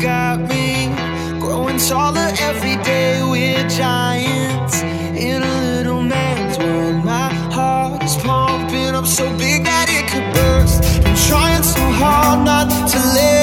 got me growing taller every day. We're giants in a little man's world. My heart is pumping up so big that it could burst. I'm trying so hard not to live.